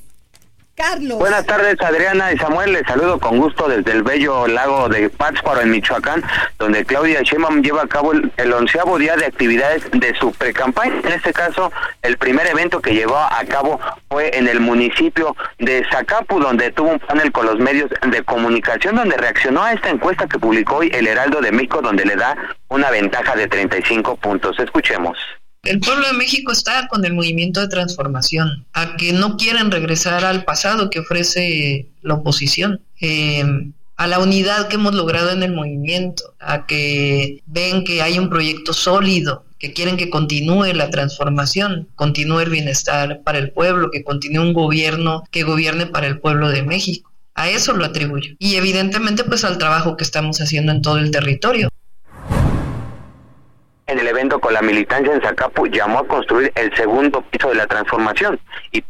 Carlos. Buenas tardes, Adriana y Samuel. Les saludo con gusto desde el bello lago de Pátzcuaro, en Michoacán, donde Claudia Sheinbaum lleva a cabo el, onceavo día de actividades de su precampaña. En este caso, el primer evento que llevó a cabo fue en el municipio de Zacapu, donde tuvo un panel con los medios de comunicación, donde reaccionó a esta encuesta que publicó hoy el Heraldo de México, donde le da una ventaja de 35 puntos. Escuchemos. El pueblo de México está con el movimiento de transformación, a que no quieren regresar al pasado que ofrece la oposición. Eh, a la unidad que hemos logrado en el movimiento, a que ven que hay un proyecto sólido, que quieren que continúe la transformación, continúe el bienestar para el pueblo, que continúe un gobierno que gobierne para el pueblo de México. A eso lo atribuyo. Y evidentemente pues al trabajo que estamos haciendo en todo el territorio en el evento con la militancia en Zacapu llamó a construir el segundo piso de la transformación y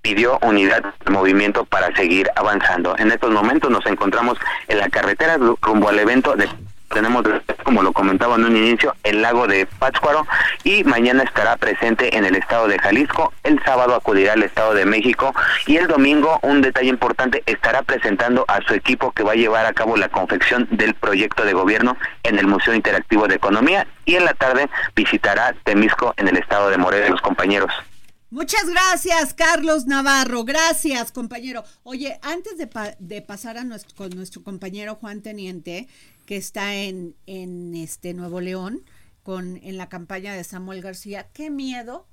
pidió unidad de movimiento para seguir avanzando. En estos momentos nos encontramos en la carretera rumbo al evento de tenemos, como lo comentaba en un inicio, el lago de Pátzcuaro y mañana estará presente en el estado de Jalisco, el sábado acudirá al estado de México y el domingo, un detalle importante, estará presentando a su equipo que va a llevar a cabo la confección del proyecto de gobierno en el Museo Interactivo de Economía y en la tarde visitará Temisco en el estado de Morelos, compañeros. Muchas gracias, Carlos Navarro. Gracias, compañero. Oye, antes de, de pasar a nuestro, con nuestro compañero Juan Teniente, que está en, en este Nuevo León, con, en la campaña de Samuel García, qué miedo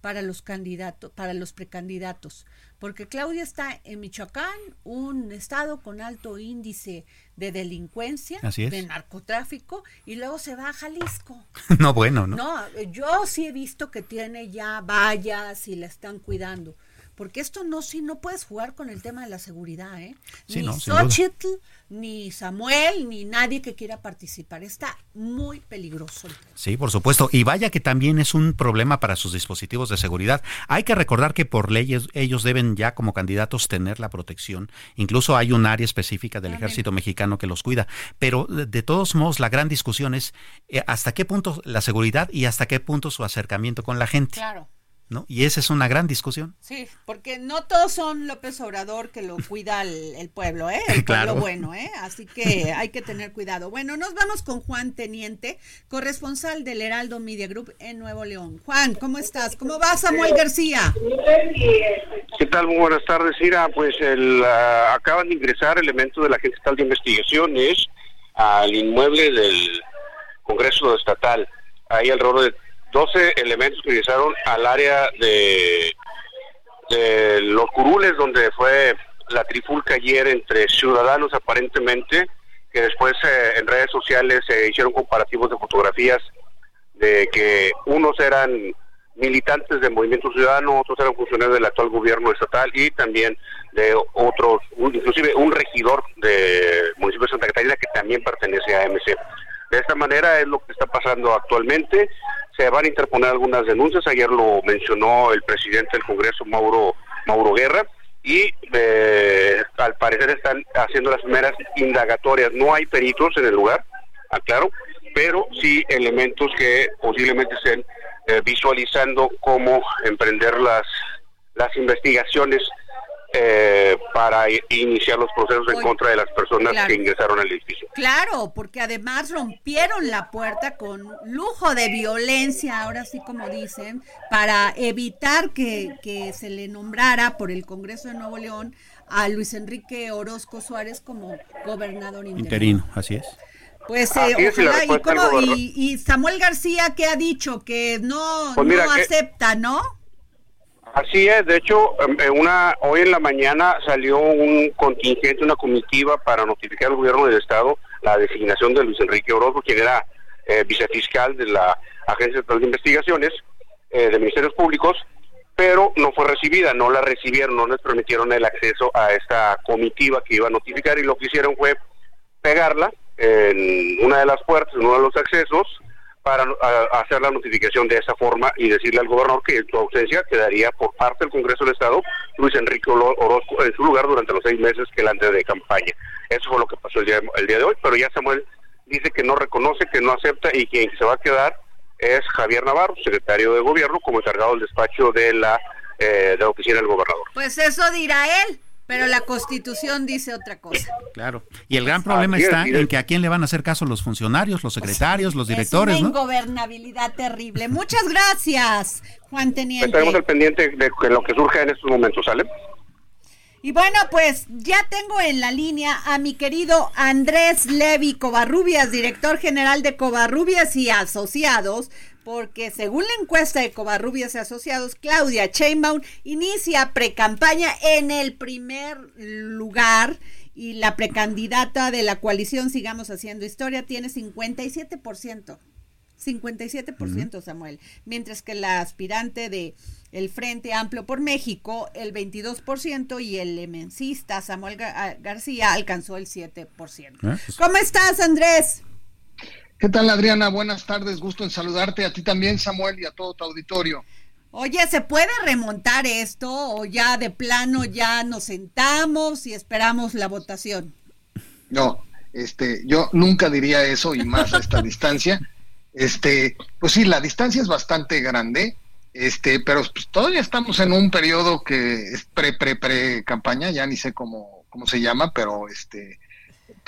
para los candidatos, para los precandidatos, porque Claudia está en Michoacán, un estado con alto índice de delincuencia, de narcotráfico, y luego se va a Jalisco. no, bueno, ¿no? No, yo sí he visto que tiene ya vallas y la están cuidando porque esto no, sí, no puedes jugar con el tema de la seguridad, ¿eh? ni no, Xochitl, ni Samuel, ni nadie que quiera participar. Está muy peligroso. Sí, por supuesto. Y vaya que también es un problema para sus dispositivos de seguridad. Hay que recordar que por leyes ellos deben ya como candidatos tener la protección. Incluso hay un área específica del ejército mexicano que los cuida. Pero de todos modos, la gran discusión es eh, hasta qué punto la seguridad y hasta qué punto su acercamiento con la gente. Claro. ¿No? Y esa es una gran discusión. Sí, porque no todos son López Obrador que lo cuida el, pueblo, ¿eh? El pueblo bueno, ¿eh? Así que hay que tener cuidado. Bueno, nos vamos con Juan Teniente, corresponsal del Heraldo Media Group en Nuevo León. Juan, ¿cómo estás? ¿Cómo va Samuel García? ¿Qué tal? Muy buenas tardes, Ira. Pues el, ah, acaban de ingresar elementos de la Agencia Estatal de Investigaciones al inmueble del Congreso Estatal. Ahí alrededor de 12 elementos que ingresaron al área de, los curules, donde fue la trifulca ayer entre ciudadanos aparentemente, que después eh, en redes sociales se hicieron comparativos de fotografías de que unos eran militantes del Movimiento Ciudadano, otros eran funcionarios del actual gobierno estatal y también de otros, inclusive un regidor del municipio de Santa Catarina que también pertenece a MC. De esta manera es lo que está pasando actualmente se van a interponer algunas denuncias. Ayer lo mencionó el presidente del Congreso, Mauro, Mauro Guerra, y eh, al parecer están haciendo las primeras indagatorias. No hay peritos en el lugar, aclaro, pero sí elementos que posiblemente estén eh, visualizando cómo emprender las, las investigaciones eh, para iniciar los procesos en contra de las personas que ingresaron al edificio. Claro, porque además rompieron la puerta con lujo de violencia, ahora sí como dicen, para evitar que, que se le nombrara por el Congreso de Nuevo León a Luis Enrique Orozco Suárez como gobernador interino. Interino, así es. Pues eh, ojalá, y, y, Samuel García que ha dicho que no, pues no acepta, ¿no? Así es, de hecho, em, una hoy en la mañana salió un contingente, una comitiva para notificar al gobierno del estado la designación de Luis Enrique Orozco, quien era eh, vicefiscal de la Agencia de Investigaciones eh, de Ministerios Públicos, pero no fue recibida, no la recibieron, no les permitieron el acceso a esta comitiva que iba a notificar y lo que hicieron fue pegarla en una de las puertas, en uno de los accesos, para hacer la notificación de esa forma y decirle al gobernador que en su ausencia quedaría por parte del Congreso del Estado Luis Enrique Orozco en su lugar durante los seis meses que él antes de campaña. Eso fue lo que pasó el día, el día de hoy, pero ya Samuel dice que no reconoce, que no acepta y quien se va a quedar es Javier Navarro, secretario de Gobierno, como encargado del despacho de la, eh, de la oficina del gobernador. Pues eso dirá él. Pero la constitución dice otra cosa. Claro. Y el gran problema está en que a quién le van a hacer caso los funcionarios, los secretarios, los directores. Es una ingobernabilidad terrible. Muchas gracias, Juan Teniente. Estaremos al pendiente de lo que surge en estos momentos, ¿sale? Y bueno, pues ya tengo en la línea a mi querido Andrés Levi Covarrubias, director general de Covarrubias y Asociados, porque según la encuesta de Covarrubias y Asociados, Claudia Chainbaum inicia precampaña en el primer lugar y la precandidata de la coalición Sigamos Haciendo Historia tiene 57%. 57%, Samuel, mientras que la aspirante de el Frente Amplio por México, el 22%, y el emencista Samuel García alcanzó el 7%. Ah, pues ¿Cómo estás, Andrés? ¿Qué tal, Adriana? Buenas tardes, gusto en saludarte a ti también, Samuel, y a todo tu auditorio. Oye, ¿se puede remontar esto o ya de plano ya nos sentamos y esperamos la votación? No, este, yo nunca diría eso y más a esta distancia. Este, pues sí, la distancia es bastante grande, este, pero pues, todavía estamos en un periodo que es pre pre pre campaña, ya ni sé cómo cómo se llama, pero este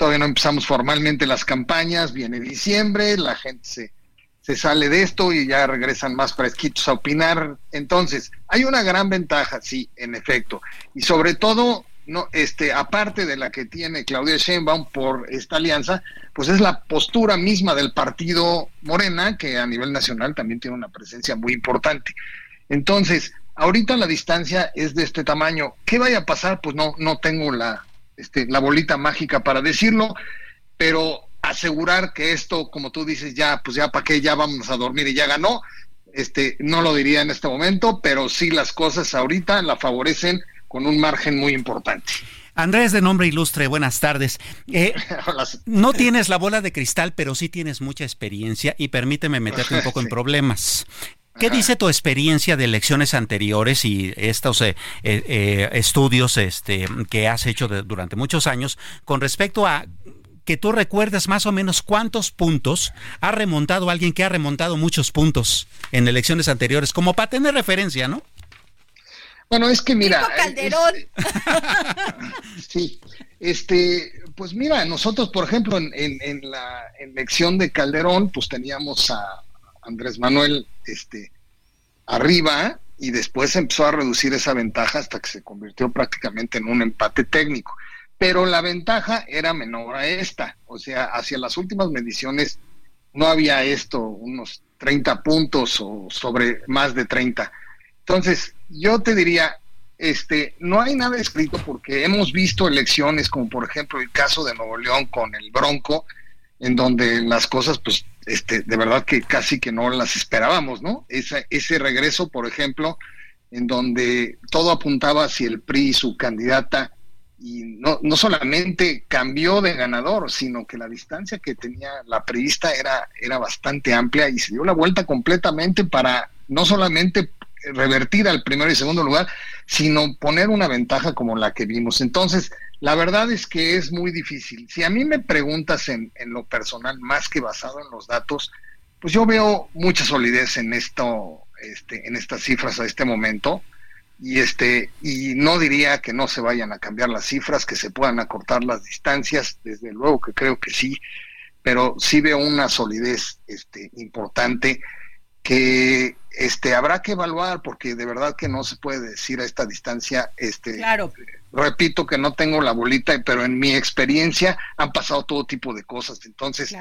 todavía no empezamos formalmente las campañas, viene diciembre, la gente se, se sale de esto y ya regresan más fresquitos a opinar. Entonces, hay una gran ventaja, sí, en efecto, y sobre todo no, este, aparte de la que tiene Claudia Sheinbaum por esta alianza, pues es la postura misma del partido Morena, que a nivel nacional también tiene una presencia muy importante. Entonces, ahorita la distancia es de este tamaño. ¿Qué vaya a pasar? Pues no, no tengo la, este, la bolita mágica para decirlo, pero asegurar que esto, como tú dices, ya, pues ya para qué, ya vamos a dormir y ya ganó, este, no lo diría en este momento, pero sí las cosas ahorita la favorecen con un margen muy importante. Andrés de nombre ilustre, buenas tardes. Eh, no tienes la bola de cristal, pero sí tienes mucha experiencia y permíteme meterte un poco en problemas. ¿Qué dice tu experiencia de elecciones anteriores y estos eh, eh, estudios este, que has hecho durante muchos años con respecto a que tú recuerdas más o menos cuántos puntos ha remontado alguien que ha remontado muchos puntos en elecciones anteriores, como para tener referencia, ¿no? Bueno, es que mira. Calderón. sí, este, pues mira, nosotros, por ejemplo, en, en, la elección de Calderón, pues teníamos a Andrés Manuel este, arriba y después empezó a reducir esa ventaja hasta que se convirtió prácticamente en un empate técnico. Pero la ventaja era menor a esta, o sea, hacia las últimas mediciones no había esto, unos 30 puntos o sobre más de 30. Entonces, yo te diría, este, no hay nada escrito porque hemos visto elecciones como por ejemplo el caso de Nuevo León con el Bronco, en donde las cosas, pues, este, de verdad que casi que no las esperábamos, ¿no? Ese, ese regreso, por ejemplo, en donde todo apuntaba hacia el PRI y su candidata, y no, no solamente cambió de ganador, sino que la distancia que tenía la priista era, era bastante amplia y se dio la vuelta completamente para no solamente revertir al primero y segundo lugar, sino poner una ventaja como la que vimos. Entonces, la verdad es que es muy difícil. Si a mí me preguntas en, en lo personal, más que basado en los datos, pues yo veo mucha solidez en esto, este, en estas cifras a este momento. Y este, y no diría que no se vayan a cambiar las cifras, que se puedan acortar las distancias, desde luego que creo que sí, pero sí veo una solidez este, importante que este habrá que evaluar porque de verdad que no se puede decir a esta distancia este claro. repito que no tengo la bolita pero en mi experiencia han pasado todo tipo de cosas. Entonces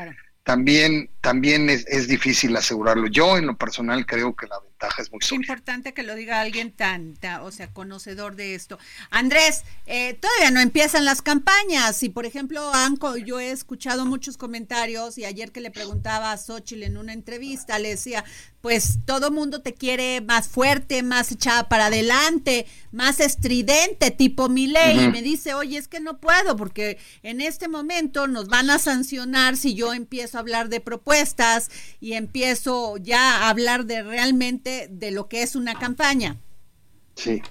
también también es, es, difícil asegurarlo. Yo en lo personal creo que la ventaja es muy sólida. importante que lo diga alguien tan, o sea conocedor de esto Andrés eh, todavía no empiezan las campañas y por ejemplo Anco yo he escuchado muchos comentarios y ayer que le preguntaba a Xochitl en una entrevista le decía pues todo mundo te quiere más fuerte, más echada para adelante, más estridente, tipo mi ley. Y me dice, oye, es que no puedo, porque en este momento nos van a sancionar si yo empiezo a hablar de propuestas y empiezo ya a hablar de realmente de lo que es una campaña. Sí,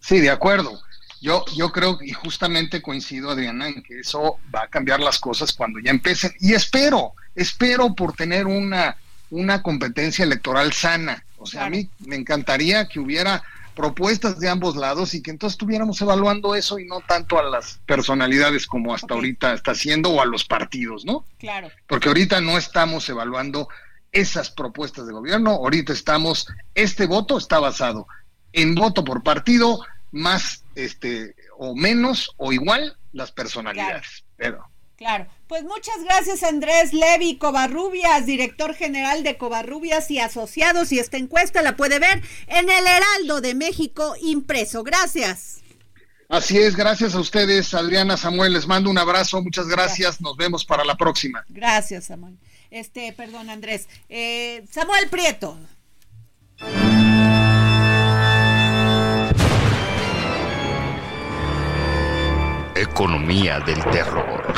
sí, de acuerdo. Yo, yo creo y justamente coincido, Adriana, en que eso va a cambiar las cosas cuando ya empiecen. Y espero, espero por tener una una competencia electoral sana. O sea, a mí me encantaría que hubiera propuestas de ambos lados y que entonces estuviéramos evaluando eso y no tanto a las personalidades como hasta ahorita está haciendo o a los partidos, ¿no? Claro. Porque ahorita no estamos evaluando esas propuestas de gobierno, ahorita estamos, este voto está basado en voto por partido más este o menos o igual las personalidades. Pero Claro. Pues muchas gracias Andrés Levi Covarrubias, director general de Covarrubias y Asociados. Y esta encuesta la puede ver en el Heraldo de México impreso. Gracias. Así es, gracias a ustedes, Adriana Samuel. Les mando un abrazo, muchas gracias. Nos vemos para la próxima. Gracias, Samuel. Este, perdón, Andrés. Eh, Samuel Prieto. Economía del terror.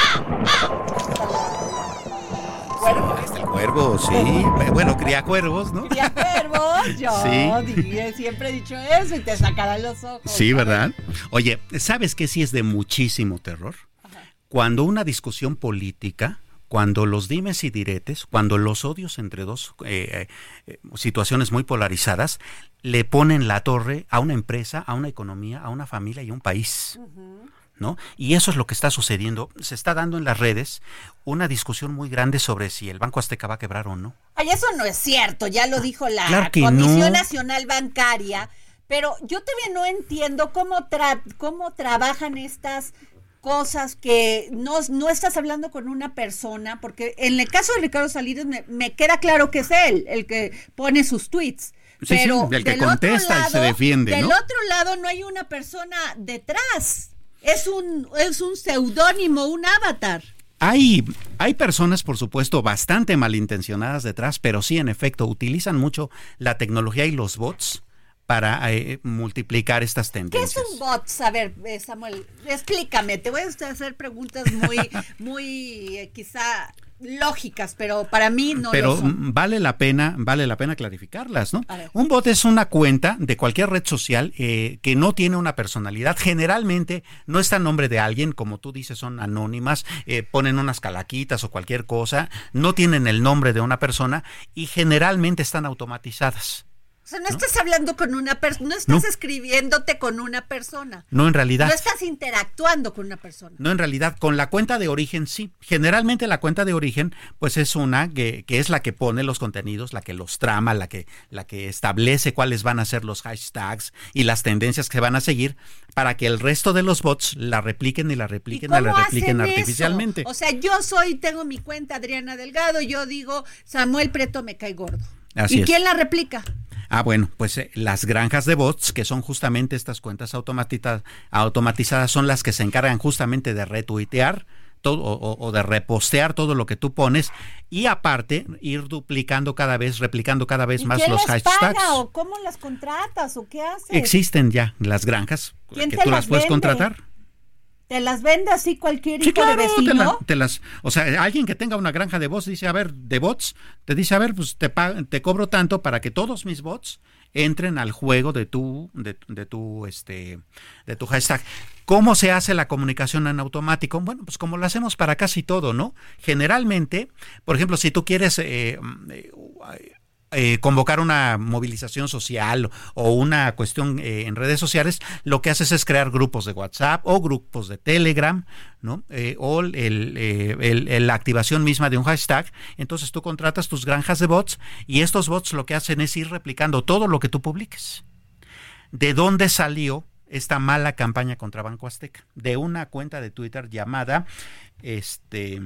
Cuervos, sí. Bueno, cría cuervos, ¿no? Cría cuervos, yo sí. siempre he dicho eso y te sacarán los ojos. Sí, ¿verdad? Oye, ¿sabes qué sí es de muchísimo terror? Cuando una discusión política cuando los dimes y diretes, cuando los odios entre dos eh, eh, situaciones muy polarizadas, le ponen la torre a una empresa, a una economía, a una familia y a un país. ¿No? Y eso es lo que está sucediendo. Se está dando en las redes una discusión muy grande sobre si el Banco Azteca va a quebrar o no. Ay, eso no es cierto, ya lo dijo la Comisión Nacional Bancaria, pero yo todavía no entiendo cómo, cómo trabajan estas cosas que no, no estás hablando con una persona, porque en el caso de Ricardo Salinas me, queda claro que es él el que pone sus tweets. pero el que contesta y se defiende. Del otro lado no hay una persona detrás. Es un, es un seudónimo, un avatar. Hay, hay personas, por supuesto, bastante malintencionadas detrás, pero sí, en efecto, utilizan mucho la tecnología y los bots para eh, multiplicar estas tendencias. ¿Qué es un bot? A ver, eh, Samuel, explícame. Te voy a hacer preguntas muy, muy eh, quizá lógicas, pero para mí no pero lo son. vale la pena, vale la pena clarificarlas, ¿no? Un bot es una cuenta de cualquier red social que no tiene una personalidad. Generalmente no está en nombre de alguien, como tú dices, son anónimas, ponen unas calaquitas o cualquier cosa, no tienen el nombre de una persona y generalmente están automatizadas. O sea, no, estás hablando con una persona, no estás escribiéndote con una persona. No, en realidad. No estás interactuando con una persona. No, en realidad, con la cuenta de origen sí. Generalmente la cuenta de origen, pues es una que, que, es la que pone los contenidos, la que los trama, la que, la que establece cuáles van a ser los hashtags y las tendencias que van a seguir para que el resto de los bots la repliquen y la repliquen y, la repliquen artificialmente. O sea, yo soy, tengo mi cuenta Adriana Delgado, yo digo, Samuel Preto me cae gordo. ¿Y quién la replica? Ah, bueno, pues eh, las granjas de bots, que son justamente estas cuentas automatizadas, son las que se encargan justamente de retuitear todo o, de repostear todo lo que tú pones y aparte ir duplicando cada vez, replicando cada vez más los hashtags. o cómo las contratas o qué haces? Existen ya las granjas que tú las puedes contratar. ¿Te las vende así cualquier hijo de vecino? Te, las, o sea, alguien que tenga una granja de bots dice, a ver, de bots, te dice, a ver, pues te, te cobro tanto para que todos mis bots entren al juego de tu, de, tu, este, de tu hashtag. ¿Cómo se hace la comunicación en automático? Bueno, pues como lo hacemos para casi todo, ¿no? Generalmente, por ejemplo, si tú quieres eh, eh, convocar una movilización social o una cuestión eh, en redes sociales, lo que haces es crear grupos de WhatsApp o grupos de Telegram, ¿no? Eh, o el, la activación misma de un hashtag. Entonces tú contratas tus granjas de bots y estos bots lo que hacen es ir replicando todo lo que tú publiques. ¿De dónde salió esta mala campaña contra Banco Azteca? De una cuenta de Twitter llamada este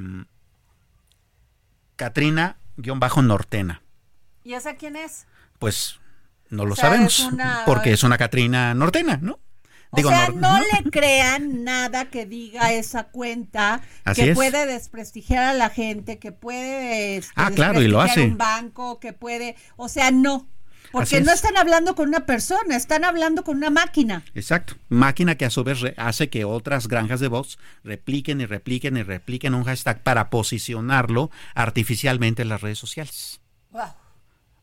Katrina-Nortena. ¿Y esa quién es? Pues no lo sabemos, porque es una Catrina nortena, ¿no? o sea, no, le crean nada que diga esa cuenta que puede desprestigiar a la gente, que puede este, ah, claro, y lo hace. un banco, que puede, o sea, no. Porque no están hablando con una persona, están hablando con una máquina. Exacto. Máquina que a su vez hace que otras granjas de voz repliquen y repliquen y repliquen un hashtag para posicionarlo artificialmente en las redes sociales. Wow.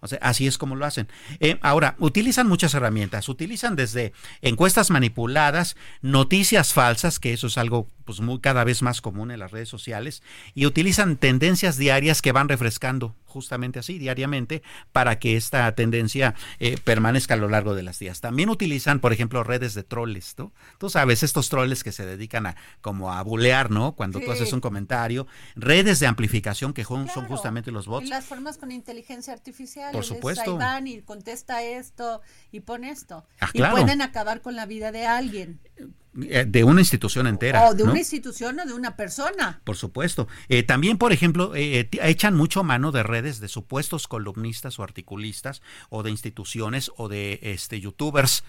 O sea, así es como lo hacen. Eh, ahora, utilizan muchas herramientas. Utilizan desde encuestas manipuladas, noticias falsas, que eso es algo pues muy cada vez más común en las redes sociales, y utilizan tendencias diarias que van refrescando justamente así diariamente para que esta tendencia eh, permanezca a lo largo de las días. También utilizan, por ejemplo, redes de troles, ¿no? Tú sabes, estos troles que se dedican a como a bulear, ¿no? Cuando tú haces un comentario, redes de amplificación que son, justamente los bots. Y las formas con inteligencia artificial. Por supuesto. y contesta esto y pone esto. Ah, y pueden acabar con la vida de alguien. Eh, de una institución entera. O de una institución o de una persona. Por supuesto. Eh, también, por ejemplo, eh, echan mucho mano de redes de supuestos columnistas o articulistas o de instituciones o de este youtubers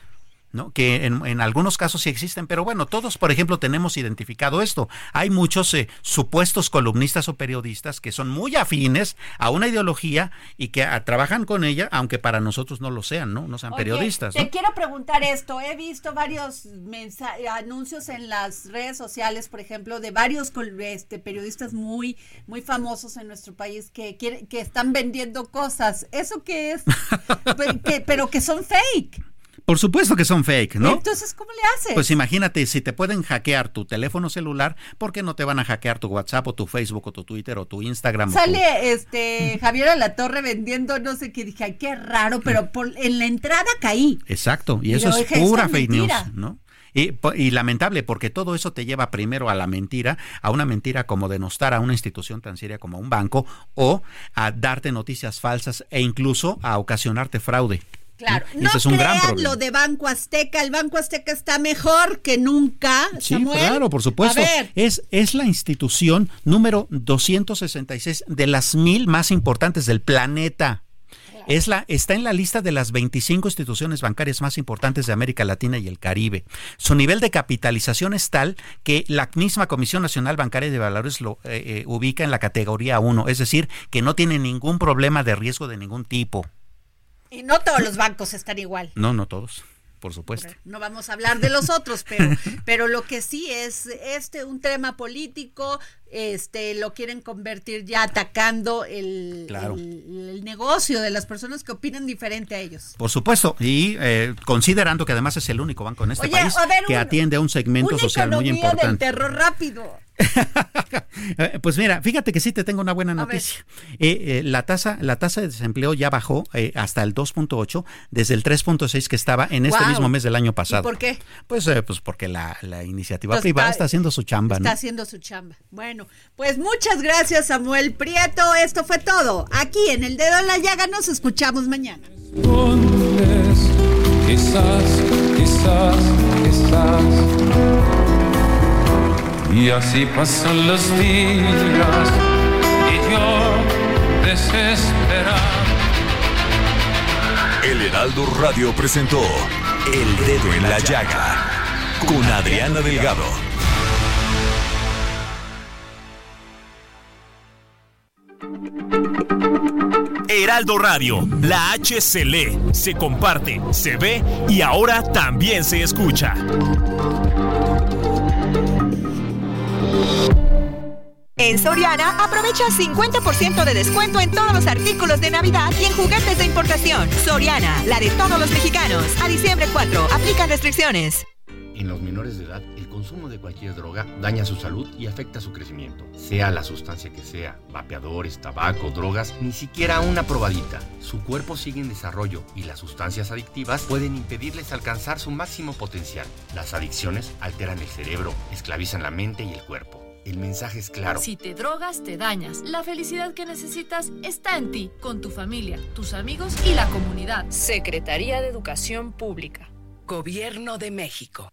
¿no? Que en, en, algunos casos sí existen, pero bueno, todos, por ejemplo, tenemos identificado esto. Hay muchos eh, supuestos columnistas o periodistas que son muy afines a una ideología y que a, trabajan con ella, aunque para nosotros no lo sean, ¿no? No sean Oye, periodistas. Te quiero preguntar esto. He visto varios anuncios en las redes sociales, por ejemplo, de varios este, periodistas muy, muy famosos en nuestro país que, que, que están vendiendo cosas. ¿Eso qué es? que, pero que son fake. Por supuesto que son fake, ¿no? Entonces, ¿cómo le haces? Pues imagínate, si te pueden hackear tu teléfono celular, ¿por qué no te van a hackear tu WhatsApp o tu Facebook o tu Twitter o tu Instagram? Sale tu... este Javier a la Torre vendiendo no sé qué, dije, ay, qué raro, pero por, en la entrada caí. Exacto, y eso es pura fake news, ¿no? Y, y, lamentable, porque todo eso te lleva primero a la mentira, a una mentira como denostar a una institución tan seria como un banco, o a darte noticias falsas e incluso a ocasionarte fraude. Claro, no es un crean gran lo de Banco Azteca, el Banco Azteca está mejor que nunca. Sí, Samuel. claro, por supuesto. Es, es la institución número 266 de las mil más importantes del planeta. Es la, está en la lista de las 25 instituciones bancarias más importantes de América Latina y el Caribe. Su nivel de capitalización es tal que la misma Comisión Nacional Bancaria de Valores lo eh, eh, ubica en la categoría 1, es decir, que no tiene ningún problema de riesgo de ningún tipo. Y no todos los bancos están igual. No, no todos por supuesto. No vamos a hablar de los otros, pero, pero lo que sí es este un tema político, este lo quieren convertir ya atacando el, claro. el, el, negocio de las personas que opinan diferente a ellos. Por supuesto, y eh, considerando que además es el único banco en este Oye, país ver, que un, atiende a un segmento social muy importante. del terror rápido. pues mira, fíjate que sí te tengo una buena noticia. Eh, eh, la tasa, la tasa de desempleo ya bajó eh, hasta el 2.8 desde el 3.6 que estaba en este wow. mismo mes del año pasado. ¿Y ¿Por qué? Pues, pues porque la, la iniciativa Entonces, privada está, está, haciendo su chamba. Está ¿no? haciendo su chamba. Bueno, pues muchas gracias Samuel Prieto. Esto fue todo. Aquí en El Dedo en la Llaga nos escuchamos mañana. Quizás, quizás, quizás. Y así pasan los días y yo desesperado. El Heraldo Radio presentó El Dedo en la Llaga con Adriana Delgado. Heraldo Radio, la H se lee, se comparte, se ve y ahora también se escucha. En Soriana, aprovecha 50% de descuento en todos los artículos de Navidad y en juguetes de importación. Soriana, la de todos los mexicanos. A diciembre 4, aplican restricciones. En los menores de edad, el consumo de cualquier droga daña su salud y afecta su crecimiento. Sea la sustancia que sea, vapeadores, tabaco, drogas, ni siquiera una probadita. Su cuerpo sigue en desarrollo y las sustancias adictivas pueden impedirles alcanzar su máximo potencial. Las adicciones alteran el cerebro, esclavizan la mente y el cuerpo. El mensaje es claro. Si te drogas, te dañas. La felicidad que necesitas está en ti, con tu familia, tus amigos y la comunidad. Secretaría de Educación Pública. Gobierno de México.